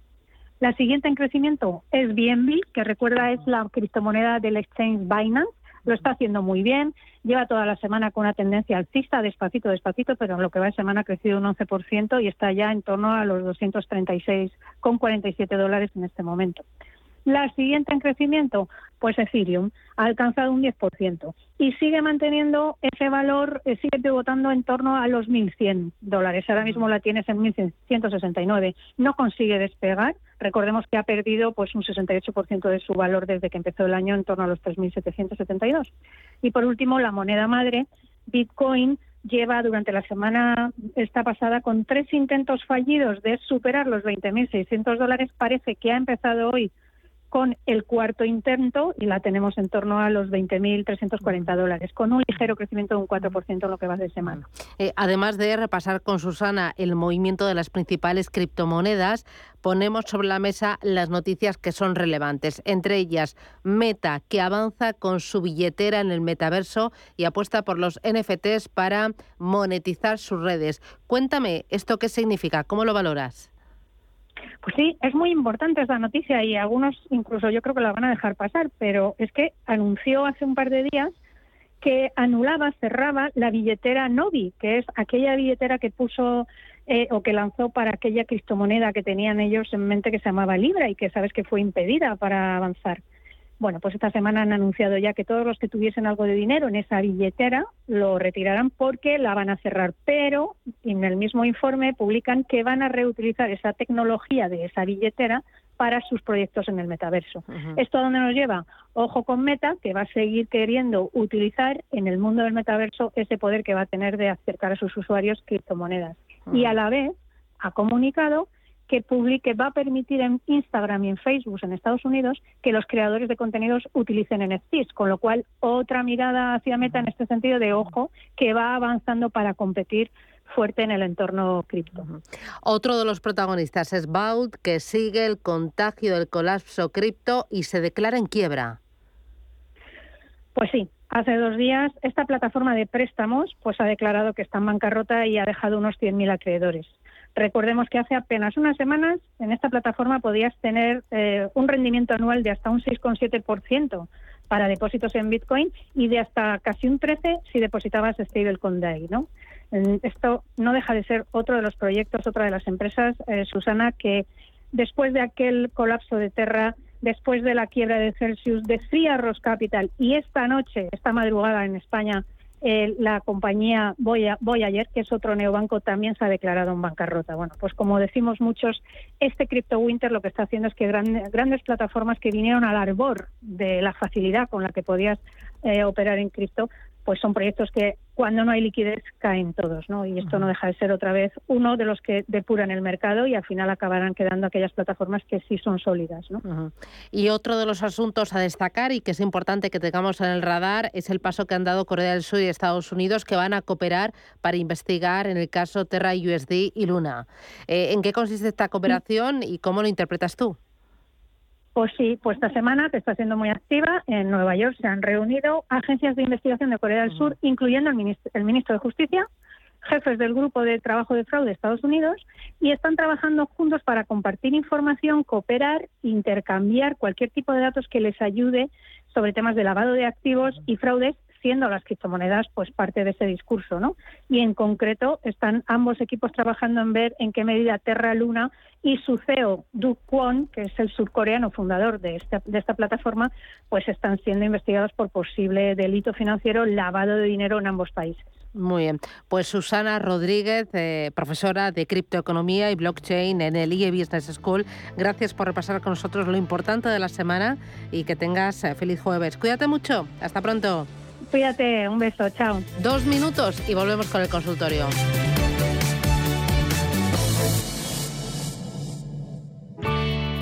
La siguiente en crecimiento es BNB, que recuerda es la criptomoneda del exchange Binance. Lo está haciendo muy bien, lleva toda la semana con una tendencia alcista, despacito, despacito, pero en lo que va de semana ha crecido un 11% y está ya en torno a los 236,47 dólares en este momento. La siguiente en crecimiento, pues Ethereum, ha alcanzado un 10% y sigue manteniendo ese valor, eh, sigue pivotando en torno a los 1.100 dólares. Ahora mismo la tienes en 1.169. No consigue despegar. Recordemos que ha perdido pues un 68% de su valor desde que empezó el año en torno a los 3.772. Y por último, la moneda madre, Bitcoin, lleva durante la semana esta pasada con tres intentos fallidos de superar los 20.600 dólares. Parece que ha empezado hoy con el cuarto intento y la tenemos en torno a los 20.340 dólares, con un ligero crecimiento de un 4% en lo que va de semana. Eh, además de repasar con Susana el movimiento de las principales criptomonedas, ponemos sobre la mesa las noticias que son relevantes, entre ellas Meta, que avanza con su billetera en el metaverso y apuesta por los NFTs para monetizar sus redes. Cuéntame, ¿esto qué significa? ¿Cómo lo valoras? Pues sí, es muy importante esta noticia y algunos incluso yo creo que la van a dejar pasar, pero es que anunció hace un par de días que anulaba, cerraba la billetera Novi, que es aquella billetera que puso eh, o que lanzó para aquella criptomoneda que tenían ellos en mente que se llamaba Libra y que sabes que fue impedida para avanzar. Bueno, pues esta semana han anunciado ya que todos los que tuviesen algo de dinero en esa billetera lo retirarán porque la van a cerrar, pero en el mismo informe publican que van a reutilizar esa tecnología de esa billetera para sus proyectos en el metaverso. ¿Esto a dónde nos lleva? Ojo con Meta, que va a seguir queriendo utilizar en el mundo del metaverso ese poder que va a tener de acercar a sus usuarios criptomonedas. Y a la vez ha comunicado que publique va a permitir en Instagram y en Facebook en Estados Unidos que los creadores de contenidos utilicen NFTs, con lo cual otra mirada hacia Meta en este sentido de ojo que va avanzando para competir fuerte en el entorno cripto. Otro de los protagonistas es Vault, que sigue el contagio del colapso cripto y se declara en quiebra. Pues sí, hace dos días esta plataforma de préstamos pues ha declarado que está en bancarrota y ha dejado unos 100.000 acreedores. Recordemos que hace apenas unas semanas en esta plataforma podías tener eh, un rendimiento anual de hasta un 6,7% para depósitos en Bitcoin y de hasta casi un 13% si depositabas stablecoin DAI, ¿no? Esto no deja de ser otro de los proyectos, otra de las empresas, eh, Susana, que después de aquel colapso de Terra, después de la quiebra de Celsius, decía Ross Capital y esta noche, esta madrugada en España, eh, la compañía Voyager, que es otro neobanco, también se ha declarado en bancarrota. Bueno, pues como decimos muchos, este Crypto Winter lo que está haciendo es que grandes plataformas que vinieron al arbor de la facilidad con la que podías eh, operar en cripto, pues son proyectos que cuando no hay liquidez caen todos, ¿no? Y esto no deja de ser otra vez uno de los que depuran el mercado y al final acabarán quedando aquellas plataformas que sí son sólidas, ¿no? Y otro de los asuntos a destacar y que es importante que tengamos en el radar es el paso que han dado Corea del Sur y Estados Unidos que van a cooperar para investigar en el caso Terra USD y Luna. Eh, ¿En qué consiste esta cooperación y cómo lo interpretas tú? Pues sí, pues esta semana, que está siendo muy activa, en Nueva York se han reunido agencias de investigación de Corea del Sur, incluyendo el ministro, el ministro de Justicia, jefes del Grupo de Trabajo de Fraude de Estados Unidos, y están trabajando juntos para compartir información, cooperar, intercambiar cualquier tipo de datos que les ayude sobre temas de lavado de activos y fraudes siendo las criptomonedas pues parte de ese discurso, ¿no? Y en concreto están ambos equipos trabajando en ver en qué medida Terra Luna y su CEO Du Kwon, que es el surcoreano fundador de esta, de esta plataforma, pues están siendo investigados por posible delito financiero, lavado de dinero en ambos países. Muy bien. Pues Susana Rodríguez, eh, profesora de criptoeconomía y blockchain en el IE Business School, gracias por repasar con nosotros lo importante de la semana y que tengas eh, feliz jueves. Cuídate mucho. Hasta pronto. Cuídate, un beso, chao. Dos minutos y volvemos con el consultorio.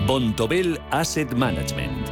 Bontobel Asset Management.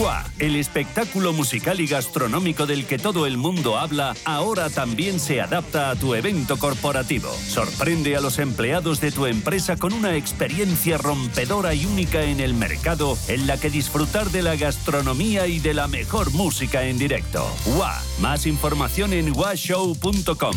GUA, el espectáculo musical y gastronómico del que todo el mundo habla, ahora también se adapta a tu evento corporativo. Sorprende a los empleados de tu empresa con una experiencia rompedora y única en el mercado en la que disfrutar de la gastronomía y de la mejor música en directo. GUA, más información en guashow.com.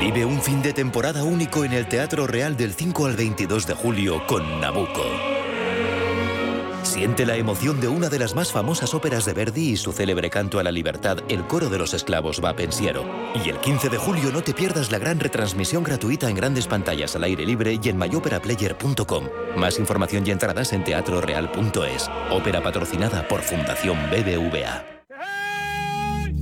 Vive un fin de temporada único en el Teatro Real del 5 al 22 de julio con Nabucco. Siente la emoción de una de las más famosas óperas de Verdi y su célebre canto a la libertad, El coro de los esclavos va pensiero. Y el 15 de julio no te pierdas la gran retransmisión gratuita en grandes pantallas al aire libre y en myoperaplayer.com. Más información y entradas en teatroreal.es. Ópera patrocinada por Fundación BBVA.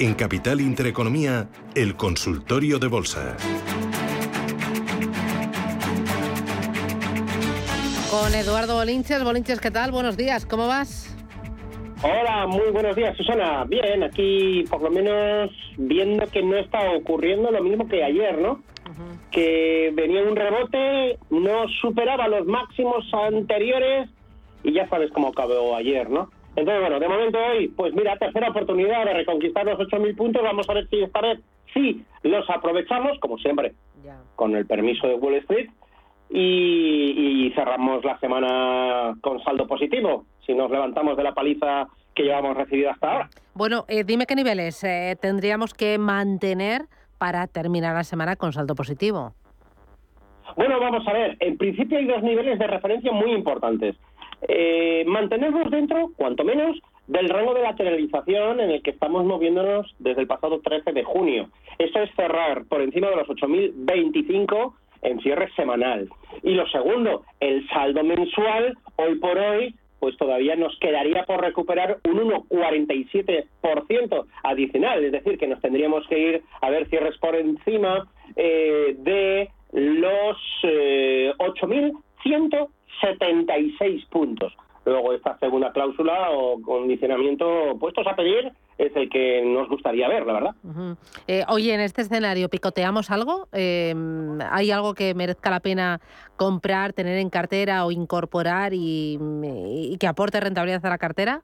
En Capital Intereconomía, el consultorio de bolsa. Con Eduardo Bolinches. Bolinches, ¿qué tal? Buenos días, ¿cómo vas? Hola, muy buenos días, Susana. Bien, aquí por lo menos viendo que no está ocurriendo lo mismo que ayer, ¿no? Que venía un rebote, no superaba los máximos anteriores y ya sabes cómo acabó ayer, ¿no? Entonces, bueno, de momento hoy, pues mira, tercera oportunidad de reconquistar los 8.000 puntos. Vamos a ver si esta vez sí los aprovechamos, como siempre, con el permiso de Wall Street. Y, y, cerramos la semana con saldo positivo, si nos levantamos de la paliza que llevamos recibida hasta ahora. Bueno, eh, dime qué niveles eh, tendríamos que mantener para terminar la semana con saldo positivo. Bueno, vamos a ver. En principio hay dos niveles de referencia muy importantes. Eh, mantenernos dentro, cuanto menos, del rango de lateralización en el que estamos moviéndonos desde el pasado 13 de junio. Eso es cerrar por encima de los 8.025 en cierre semanal. Y lo segundo, el saldo mensual, hoy por hoy, pues todavía nos quedaría por recuperar un 1,47% adicional, es decir, que nos tendríamos que ir a ver cierres por encima eh, de los eh, 8.176 puntos. Luego esta segunda cláusula o condicionamiento puestos a pedir es el que nos gustaría ver, la verdad. Eh, oye, en este escenario, ¿picoteamos algo? Eh, ¿Hay algo que merezca la pena comprar, tener en cartera o incorporar y, y que aporte rentabilidad a la cartera?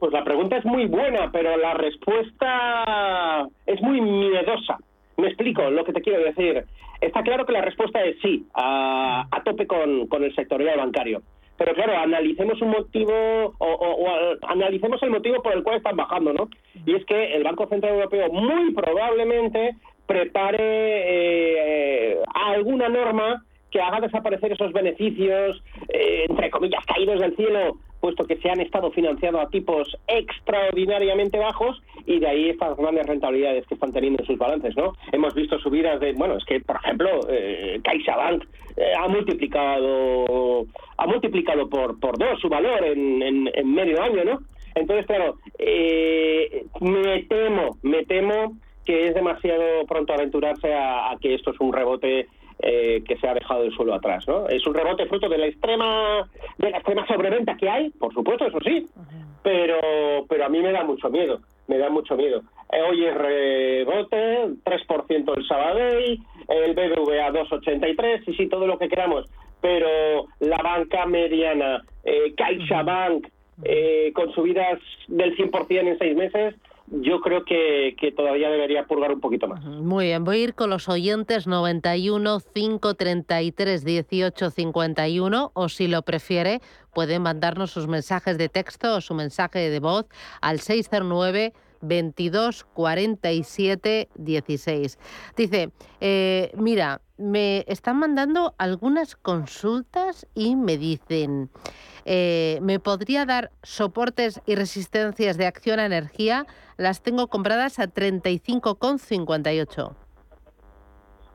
Pues la pregunta es muy buena, pero la respuesta es muy miedosa. Me explico lo que te quiero decir. Está claro que la respuesta es sí, a, tope con, con el sectorial bancario. Pero claro, analicemos un motivo o, analicemos el motivo por el cual están bajando, ¿no? Y es que el Banco Central Europeo muy probablemente prepare eh, alguna norma que haga desaparecer esos beneficios, eh, entre comillas, caídos del cielo, puesto que se han estado financiando a tipos extraordinariamente bajos y de ahí estas grandes rentabilidades que están teniendo en sus balances, ¿no? Hemos visto subidas de, bueno, es que, por ejemplo, eh, CaixaBank eh, ha multiplicado ha multiplicado por, por dos su valor en, en, medio año, ¿no? Entonces, claro, eh, me temo, me temo que es demasiado pronto aventurarse a que esto es un rebote eh, que se ha dejado el suelo atrás, ¿no? Es un rebote fruto de la extrema de la extrema sobreventa que hay, por supuesto, eso sí, pero pero a mí me da mucho miedo, me da mucho miedo. Eh, hoy es rebote, 3% el Sabadell, el BBVA 2,83, y sí, todo lo que queramos, pero la banca mediana, eh, CaixaBank, eh, con subidas del 100% en seis meses, yo creo que, que, todavía debería purgar un poquito más. Muy bien, voy a ir con los oyentes 91 533 18 51 o si lo prefiere pueden mandarnos sus mensajes de texto o su mensaje de voz al 609 22 47 16. Dice, eh, mira, me están mandando algunas consultas y me dicen, eh, ¿me podría dar soportes y resistencias de acción a energía? Las tengo compradas a 35,58.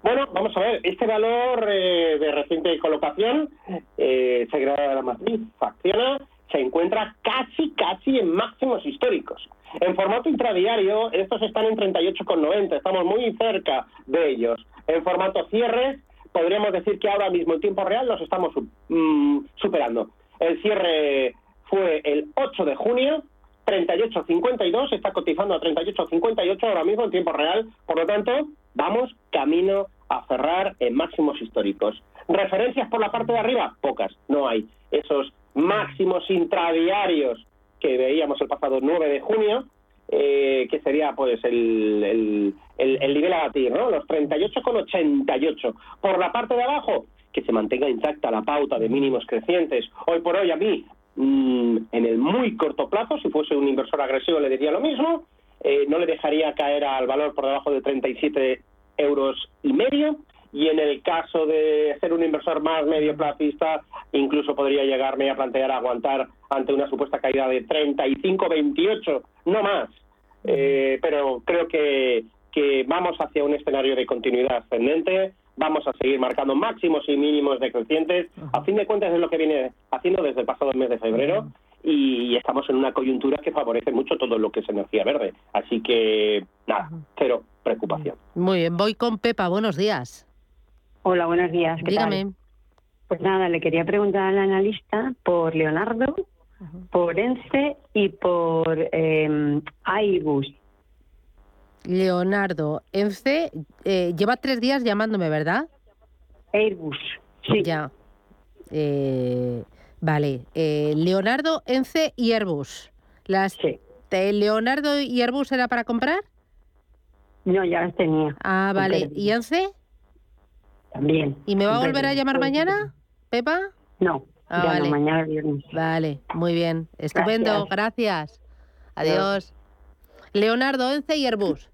Bueno, vamos a ver, este valor eh, de reciente colocación, eh, Sagrada de la Matriz, Facciona, se encuentra casi, casi en máximos históricos. En formato intradiario, estos están en 38,90, estamos muy cerca de ellos. En formato cierre, podríamos decir que ahora mismo en tiempo real los estamos mm, superando. El cierre fue el 8 de junio, 38.52, está cotizando a 38.58 ahora mismo en tiempo real, por lo tanto, vamos camino a cerrar en máximos históricos. Referencias por la parte de arriba, pocas, no hay. Esos máximos intradiarios que veíamos el pasado 9 de junio, eh, que sería pues el, el, el, el nivel a batir, ¿no? Los 38,88. Por la parte de abajo, que se mantenga intacta la pauta de mínimos crecientes. Hoy por hoy a mí, mmm, en el muy corto plazo, si fuese un inversor agresivo le diría lo mismo, eh, no le dejaría caer al valor por debajo de 37 euros y medio, y en el caso de ser un inversor más medio plazista, incluso podría llegarme a plantear aguantar ante una supuesta caída de 35-28, no más. Eh, pero creo que, que vamos hacia un escenario de continuidad ascendente, vamos a seguir marcando máximos y mínimos decrecientes. A fin de cuentas es lo que viene haciendo desde el pasado mes de febrero y estamos en una coyuntura que favorece mucho todo lo que es energía verde. Así que, nada, cero preocupación. Muy bien, voy con Pepa, buenos días. Hola, buenos días. ¿qué Dígame. Tal? Pues nada, le quería preguntar al analista por Leonardo, uh -huh. por ENCE y por eh, Airbus. Leonardo, ENCE eh, lleva tres días llamándome, ¿verdad? Airbus, sí. Ya. Eh, vale. Eh, Leonardo, ENCE y Airbus. Las sí. ¿Leonardo y Airbus era para comprar? No, ya las tenía. Ah, vale. ¿Y ENCE? También. ¿Y me va a volver a llamar mañana, Pepa? No, ah, ya vale. no, mañana viernes. Vale, muy bien. Estupendo, gracias. gracias. Adiós. Leonardo, Ence y Airbus.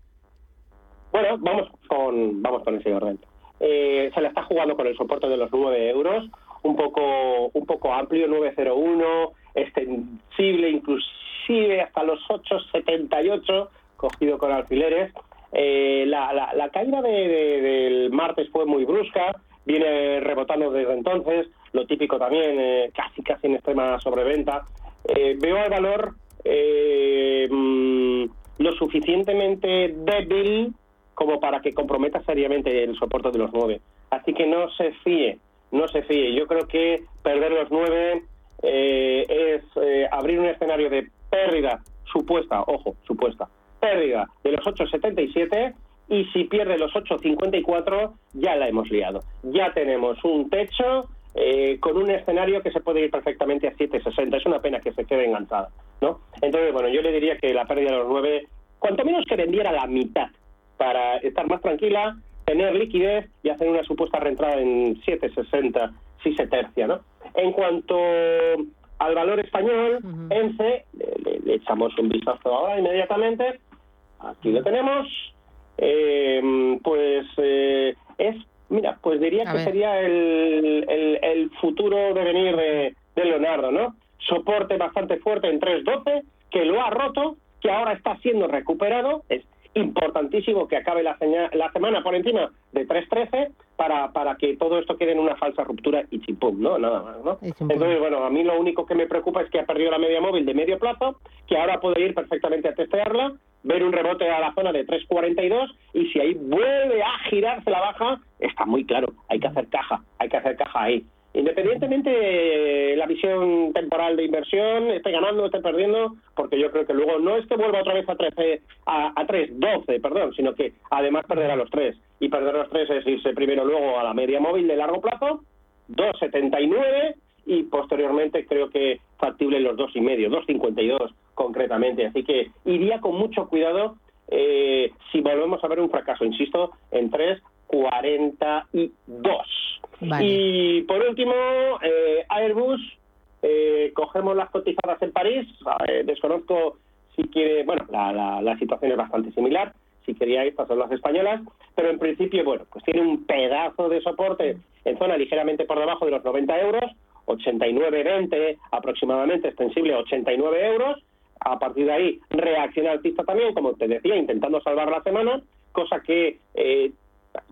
Bueno, vamos con, vamos con ese orden. Eh, se le está jugando con el soporte de los 9 euros, un poco, un poco amplio, 901, extensible inclusive hasta los 8,78, cogido con alfileres. Eh, la, la, caída del martes fue muy brusca, viene rebotando desde entonces, lo típico también, eh, casi casi en extrema sobreventa. Eh, veo al valor mm, lo suficientemente débil como para que comprometa seriamente el soporte de los nueve. Así que no se fíe, no se fíe. Yo creo que perder los nueve eh, es eh, abrir un escenario de pérdida supuesta, ojo, supuesta, pérdida de los 8,77 y si pierde los 8,54 ya la hemos liado. Ya tenemos un techo eh, con un escenario que se puede ir perfectamente a 7,60. Es una pena que se quede enganchada, ¿no? Entonces, bueno, yo le diría que la pérdida de los 9, cuanto menos que vendiera la mitad para estar más tranquila, tener liquidez y hacer una supuesta reentrada en 7,60 si se tercia, ¿no? En cuanto al valor español, ENCE, le, echamos un vistazo ahora inmediatamente, aquí lo tenemos, eh, pues eh, es, mira, pues diría que sería el, el, futuro devenir de, de Leonardo, ¿no? Soporte bastante fuerte en 3.12, que lo ha roto, que ahora está siendo recuperado, es importantísimo que acabe la, la semana por encima de 3.13 para, para que todo esto quede en una falsa ruptura y chimpum, ¿no? Nada más, ¿no? Entonces, bueno, a mí lo único que me preocupa es que ha perdido la media móvil de medio plazo, que ahora puede ir perfectamente a testearla, ver un rebote a la zona de 3.42 y si ahí vuelve a girarse la baja, está muy claro, hay que hacer caja, hay que hacer caja ahí. Independientemente de la visión temporal de inversión, esté ganando, esté perdiendo, porque yo creo que luego no es que vuelva otra vez a 13, a, a 3, 12, perdón, sino que además perderá los tres. Y perder los tres es irse primero luego a la media móvil de largo plazo, 2,79 y posteriormente creo que factible los dos y medio, 2,52 concretamente. Así que iría con mucho cuidado eh, si volvemos a ver un fracaso, insisto, en 3 42. Y por último, eh, Airbus, eh, cogemos las cotizadas en París, desconozco si quiere, bueno, la, la, situación es bastante similar, si queríais, estas son las españolas, pero en principio, bueno, pues tiene un pedazo de soporte en zona ligeramente por debajo de los 90 euros, 89,20 aproximadamente, extensible a 89 euros, a partir de ahí reacciona alcista también, como te decía, intentando salvar la semana, cosa que eh,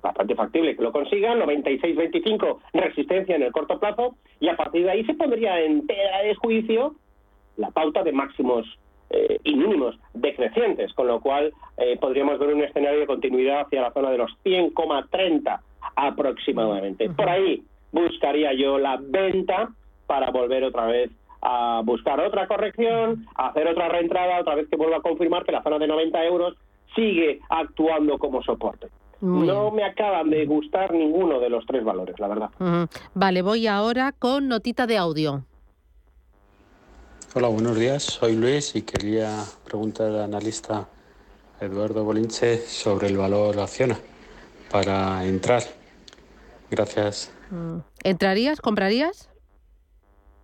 bastante factible que lo consigan, 96-25 resistencia en el corto plazo, y a partir de ahí se pondría en tela de juicio la pauta de máximos eh, y mínimos decrecientes, con lo cual eh, podríamos ver un escenario de continuidad hacia la zona de los 100,30 aproximadamente. Por ahí buscaría yo la venta para volver otra vez a buscar otra corrección, a hacer otra reentrada, otra vez que vuelva a confirmar que la zona de 90 euros sigue actuando como soporte no me acaban de gustar ninguno de los tres valores, la verdad. Vale, voy ahora con notita de audio. Hola, buenos días. Soy Luis y quería preguntar al analista Eduardo Bolinche sobre el valor Acciona para entrar. Gracias. Mm. ¿Entrarías? ¿Comprarías?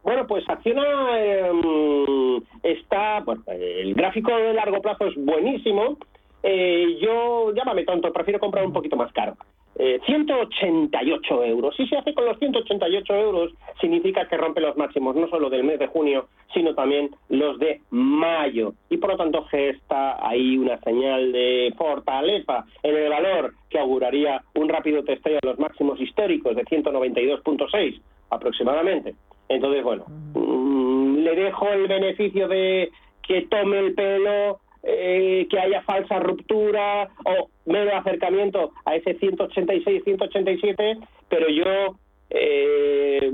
Bueno, pues Acciona em, está, bueno, el gráfico de largo plazo es buenísimo, eh, yo, llámame tonto, prefiero comprar un poquito más caro. 188 eh, euros. Si se hace con los 188 euros, significa que rompe los máximos no solo del mes de junio, sino también los de mayo. Y por lo tanto gesta ahí una señal de fortaleza en el valor que auguraría un rápido testeo de los máximos históricos de 192.6 aproximadamente. Entonces, bueno, mm, le dejo el beneficio de que tome el pelo eh, que haya falsa ruptura o mero acercamiento a ese 186, 187, pero yo eh,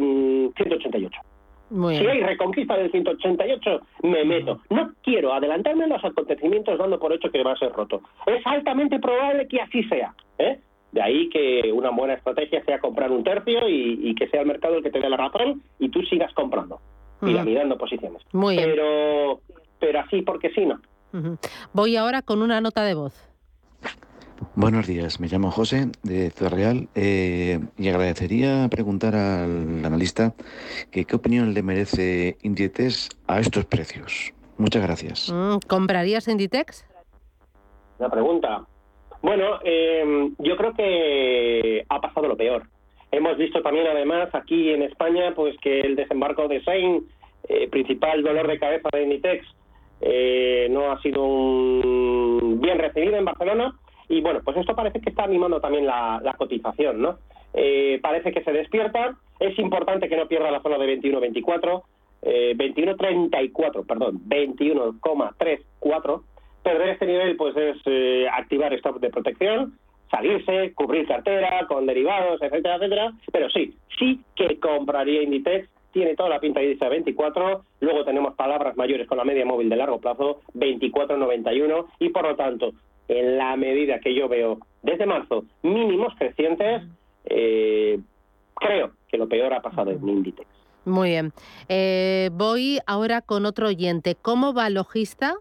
188. si hay reconquista del 188, me meto. No quiero adelantarme a los acontecimientos dando por hecho que va a ser roto. Es altamente probable que así sea. ¿eh? De ahí que una buena estrategia sea comprar un tercio y, que sea el mercado el que te dé la razón y tú sigas comprando y mirando posiciones. Muy Pero, pero así porque sí, no. Voy ahora con una nota de voz. Buenos días, me llamo José de Ciudad Real eh, y agradecería preguntar al analista que qué opinión le merece Inditex a estos precios. Muchas gracias. Mm, ¿Comprarías Inditex? La pregunta. Bueno, em, yo creo que ha pasado lo peor. Hemos visto también, además, aquí en España, pues que el desembarco de Sein, eh, principal dolor de cabeza de Inditex, eh, no ha sido un bien recibido en Barcelona y bueno, pues esto parece que está animando también la, cotización, ¿no? Eh, parece que se despierta, es importante que no pierda la zona de 21-24, eh, 21-34, perdón, 21,34. Perder este nivel pues es eh, activar stop de protección, salirse, cubrir cartera con derivados, etcétera, etcétera. Pero sí, sí que compraría Inditex tiene toda la pinta y dice 24, luego tenemos palabras mayores con la media móvil de largo plazo, 24,91 y por lo tanto, en la medida que yo veo desde marzo mínimos crecientes, eh, creo que lo peor ha pasado en Inditex. Muy bien. Eh, voy ahora con otro oyente. ¿Cómo va Logista?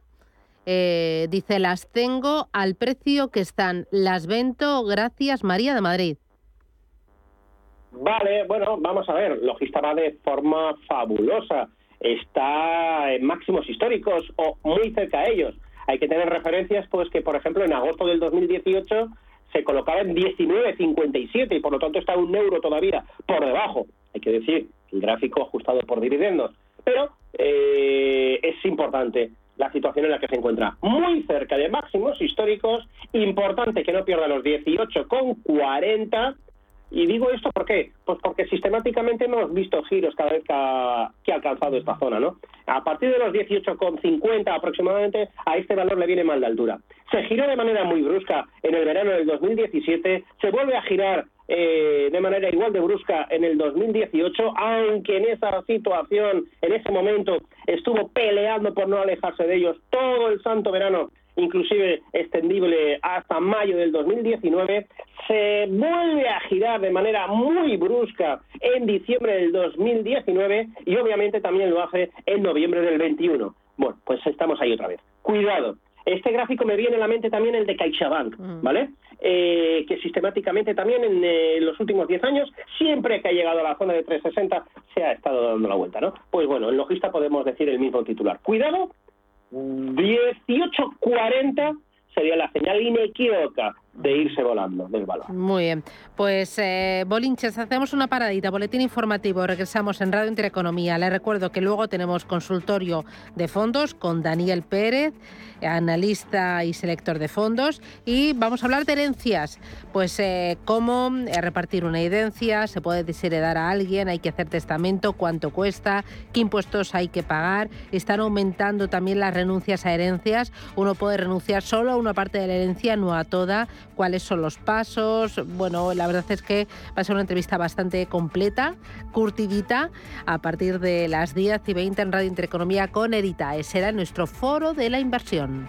Eh, dice, las tengo al precio que están. Las vento gracias María de Madrid. Vale, bueno, vamos a ver, Logista va de forma fabulosa, está en máximos históricos o muy cerca de ellos. Hay que tener referencias, pues que por ejemplo en agosto del 2018 se colocaba en 19,57 y por lo tanto está un euro todavía por debajo. Hay que decir, el gráfico ajustado por dividendos. Pero eh, es importante la situación en la que se encuentra. Muy cerca de máximos históricos, importante que no pierda los 18,40 y digo esto ¿por qué? Pues porque sistemáticamente hemos visto giros cada vez que ha, alcanzado esta zona, ¿no? A partir de los 18,50 aproximadamente, a este valor le viene mal de altura. Se giró de manera muy brusca en el verano del 2017, se vuelve a girar eh, de manera igual de brusca en el 2018, aunque en esa situación, en ese momento, estuvo peleando por no alejarse de ellos todo el santo verano inclusive extendible hasta mayo del 2019, se vuelve a girar de manera muy brusca en diciembre del 2019 y obviamente también lo hace en noviembre del 21. Bueno, pues estamos ahí otra vez. Cuidado. Este gráfico me viene a la mente también el de CaixaBank, mm. ¿vale? Eh, que sistemáticamente también en eh, los últimos 10 años, siempre que ha llegado a la zona de 360, se ha estado dando la vuelta, ¿no? Pues bueno, en logista podemos decir el mismo titular. Cuidado 18.40 sería la señal inequívoca de irse volando del valor. Muy bien. Pues, eh, Bolinches, hacemos una paradita, boletín informativo, regresamos en Radio Intereconomía. Le recuerdo que luego tenemos consultorio de fondos con Daniel Pérez, analista y selector de fondos, y vamos a hablar de herencias. Pues, eh, cómo eh, repartir una herencia, se puede desheredar a alguien, hay que hacer testamento, cuánto cuesta, qué impuestos hay que pagar. Están aumentando también las renuncias a herencias. Uno puede renunciar solo a una parte de la herencia, no a toda cuáles son los pasos. Bueno, la verdad es que va a ser una entrevista bastante completa, curtidita, a partir de las 10 y 20 en Radio Intereconomía con Edita. Ese era nuestro foro de la inversión.